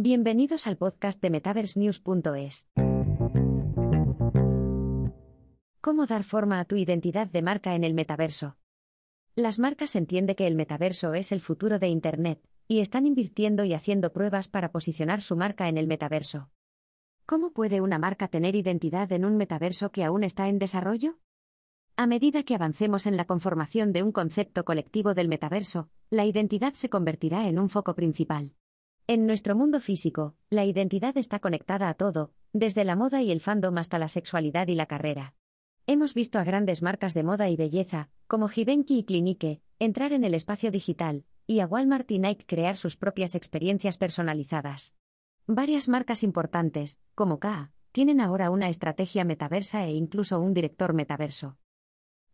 Bienvenidos al podcast de MetaverseNews.es. ¿Cómo dar forma a tu identidad de marca en el metaverso? Las marcas entienden que el metaverso es el futuro de Internet, y están invirtiendo y haciendo pruebas para posicionar su marca en el metaverso. ¿Cómo puede una marca tener identidad en un metaverso que aún está en desarrollo? A medida que avancemos en la conformación de un concepto colectivo del metaverso, la identidad se convertirá en un foco principal. En nuestro mundo físico, la identidad está conectada a todo, desde la moda y el fandom hasta la sexualidad y la carrera. Hemos visto a grandes marcas de moda y belleza, como Givenchy y Clinique, entrar en el espacio digital, y a Walmart y Nike crear sus propias experiencias personalizadas. Varias marcas importantes, como K, tienen ahora una estrategia metaversa e incluso un director metaverso.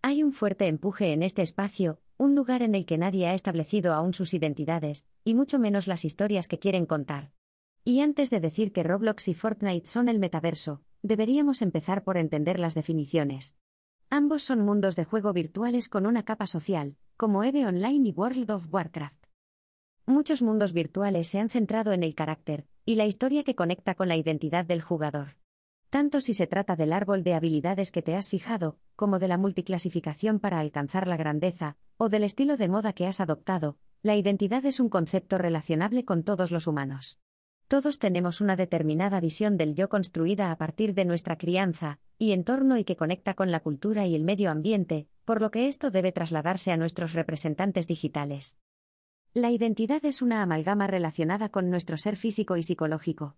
Hay un fuerte empuje en este espacio, un lugar en el que nadie ha establecido aún sus identidades, y mucho menos las historias que quieren contar. Y antes de decir que Roblox y Fortnite son el metaverso, deberíamos empezar por entender las definiciones. Ambos son mundos de juego virtuales con una capa social, como EVE Online y World of Warcraft. Muchos mundos virtuales se han centrado en el carácter y la historia que conecta con la identidad del jugador. Tanto si se trata del árbol de habilidades que te has fijado, como de la multiclasificación para alcanzar la grandeza, o del estilo de moda que has adoptado, la identidad es un concepto relacionable con todos los humanos. Todos tenemos una determinada visión del yo construida a partir de nuestra crianza y entorno y que conecta con la cultura y el medio ambiente, por lo que esto debe trasladarse a nuestros representantes digitales. La identidad es una amalgama relacionada con nuestro ser físico y psicológico.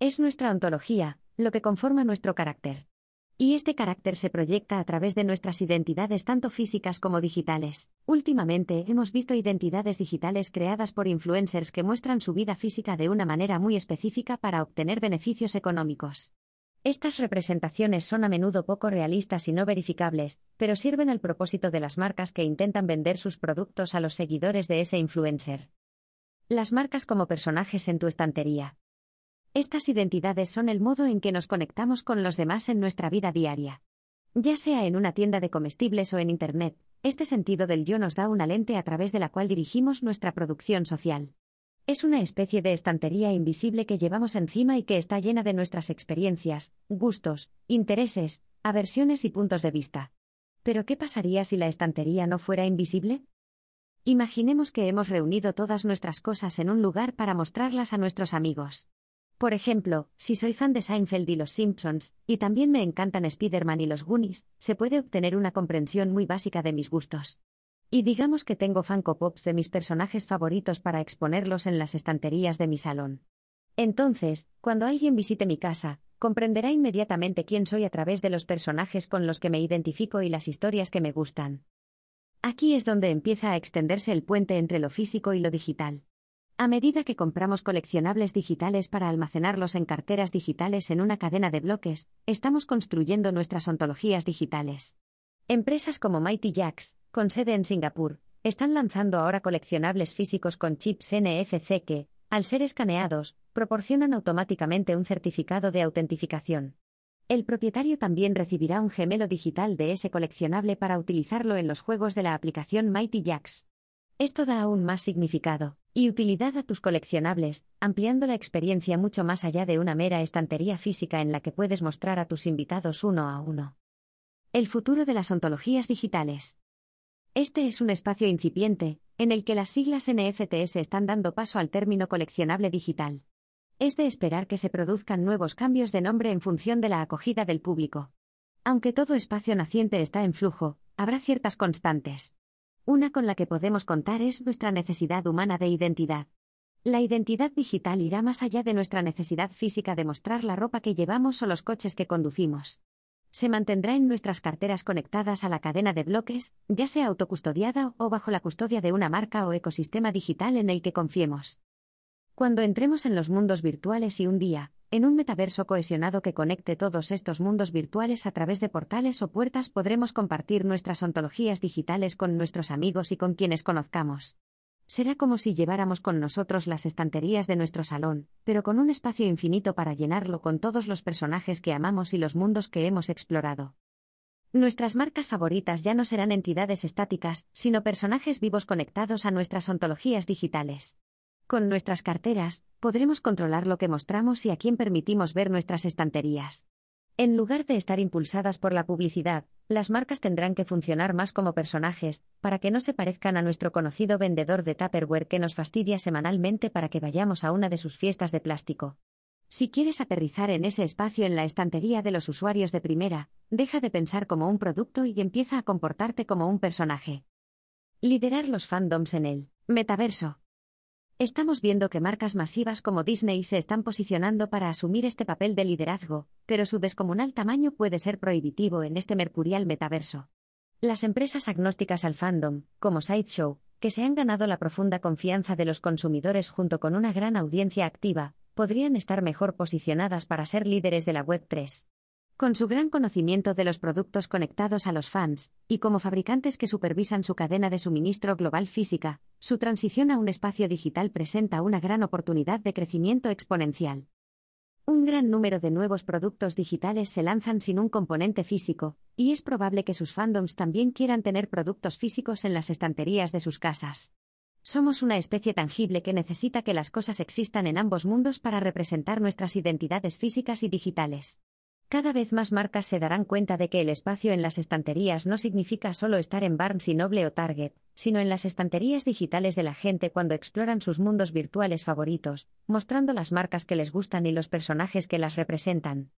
Es nuestra ontología, lo que conforma nuestro carácter. Y este carácter se proyecta a través de nuestras identidades tanto físicas como digitales. Últimamente hemos visto identidades digitales creadas por influencers que muestran su vida física de una manera muy específica para obtener beneficios económicos. Estas representaciones son a menudo poco realistas y no verificables, pero sirven al propósito de las marcas que intentan vender sus productos a los seguidores de ese influencer. Las marcas como personajes en tu estantería. Estas identidades son el modo en que nos conectamos con los demás en nuestra vida diaria. Ya sea en una tienda de comestibles o en Internet, este sentido del yo nos da una lente a través de la cual dirigimos nuestra producción social. Es una especie de estantería invisible que llevamos encima y que está llena de nuestras experiencias, gustos, intereses, aversiones y puntos de vista. Pero ¿qué pasaría si la estantería no fuera invisible? Imaginemos que hemos reunido todas nuestras cosas en un lugar para mostrarlas a nuestros amigos. Por ejemplo, si soy fan de Seinfeld y los Simpsons, y también me encantan Spider-Man y los Goonies, se puede obtener una comprensión muy básica de mis gustos. Y digamos que tengo Funko Pops de mis personajes favoritos para exponerlos en las estanterías de mi salón. Entonces, cuando alguien visite mi casa, comprenderá inmediatamente quién soy a través de los personajes con los que me identifico y las historias que me gustan. Aquí es donde empieza a extenderse el puente entre lo físico y lo digital. A medida que compramos coleccionables digitales para almacenarlos en carteras digitales en una cadena de bloques, estamos construyendo nuestras ontologías digitales. Empresas como Mighty Jacks, con sede en Singapur, están lanzando ahora coleccionables físicos con chips NFC que, al ser escaneados, proporcionan automáticamente un certificado de autentificación. El propietario también recibirá un gemelo digital de ese coleccionable para utilizarlo en los juegos de la aplicación Mighty Jacks. Esto da aún más significado y utilidad a tus coleccionables, ampliando la experiencia mucho más allá de una mera estantería física en la que puedes mostrar a tus invitados uno a uno. El futuro de las ontologías digitales. Este es un espacio incipiente, en el que las siglas NFTs están dando paso al término coleccionable digital. Es de esperar que se produzcan nuevos cambios de nombre en función de la acogida del público. Aunque todo espacio naciente está en flujo, habrá ciertas constantes. Una con la que podemos contar es nuestra necesidad humana de identidad. La identidad digital irá más allá de nuestra necesidad física de mostrar la ropa que llevamos o los coches que conducimos. Se mantendrá en nuestras carteras conectadas a la cadena de bloques, ya sea autocustodiada o bajo la custodia de una marca o ecosistema digital en el que confiemos. Cuando entremos en los mundos virtuales y un día, en un metaverso cohesionado que conecte todos estos mundos virtuales a través de portales o puertas podremos compartir nuestras ontologías digitales con nuestros amigos y con quienes conozcamos. Será como si lleváramos con nosotros las estanterías de nuestro salón, pero con un espacio infinito para llenarlo con todos los personajes que amamos y los mundos que hemos explorado. Nuestras marcas favoritas ya no serán entidades estáticas, sino personajes vivos conectados a nuestras ontologías digitales. Con nuestras carteras, podremos controlar lo que mostramos y a quién permitimos ver nuestras estanterías. En lugar de estar impulsadas por la publicidad, las marcas tendrán que funcionar más como personajes, para que no se parezcan a nuestro conocido vendedor de Tupperware que nos fastidia semanalmente para que vayamos a una de sus fiestas de plástico. Si quieres aterrizar en ese espacio en la estantería de los usuarios de primera, deja de pensar como un producto y empieza a comportarte como un personaje. Liderar los fandoms en el metaverso. Estamos viendo que marcas masivas como Disney se están posicionando para asumir este papel de liderazgo, pero su descomunal tamaño puede ser prohibitivo en este mercurial metaverso. Las empresas agnósticas al fandom, como Sideshow, que se han ganado la profunda confianza de los consumidores junto con una gran audiencia activa, podrían estar mejor posicionadas para ser líderes de la Web3. Con su gran conocimiento de los productos conectados a los fans, y como fabricantes que supervisan su cadena de suministro global física, su transición a un espacio digital presenta una gran oportunidad de crecimiento exponencial. Un gran número de nuevos productos digitales se lanzan sin un componente físico, y es probable que sus fandoms también quieran tener productos físicos en las estanterías de sus casas. Somos una especie tangible que necesita que las cosas existan en ambos mundos para representar nuestras identidades físicas y digitales. Cada vez más marcas se darán cuenta de que el espacio en las estanterías no significa solo estar en Barnes y Noble o Target, sino en las estanterías digitales de la gente cuando exploran sus mundos virtuales favoritos, mostrando las marcas que les gustan y los personajes que las representan.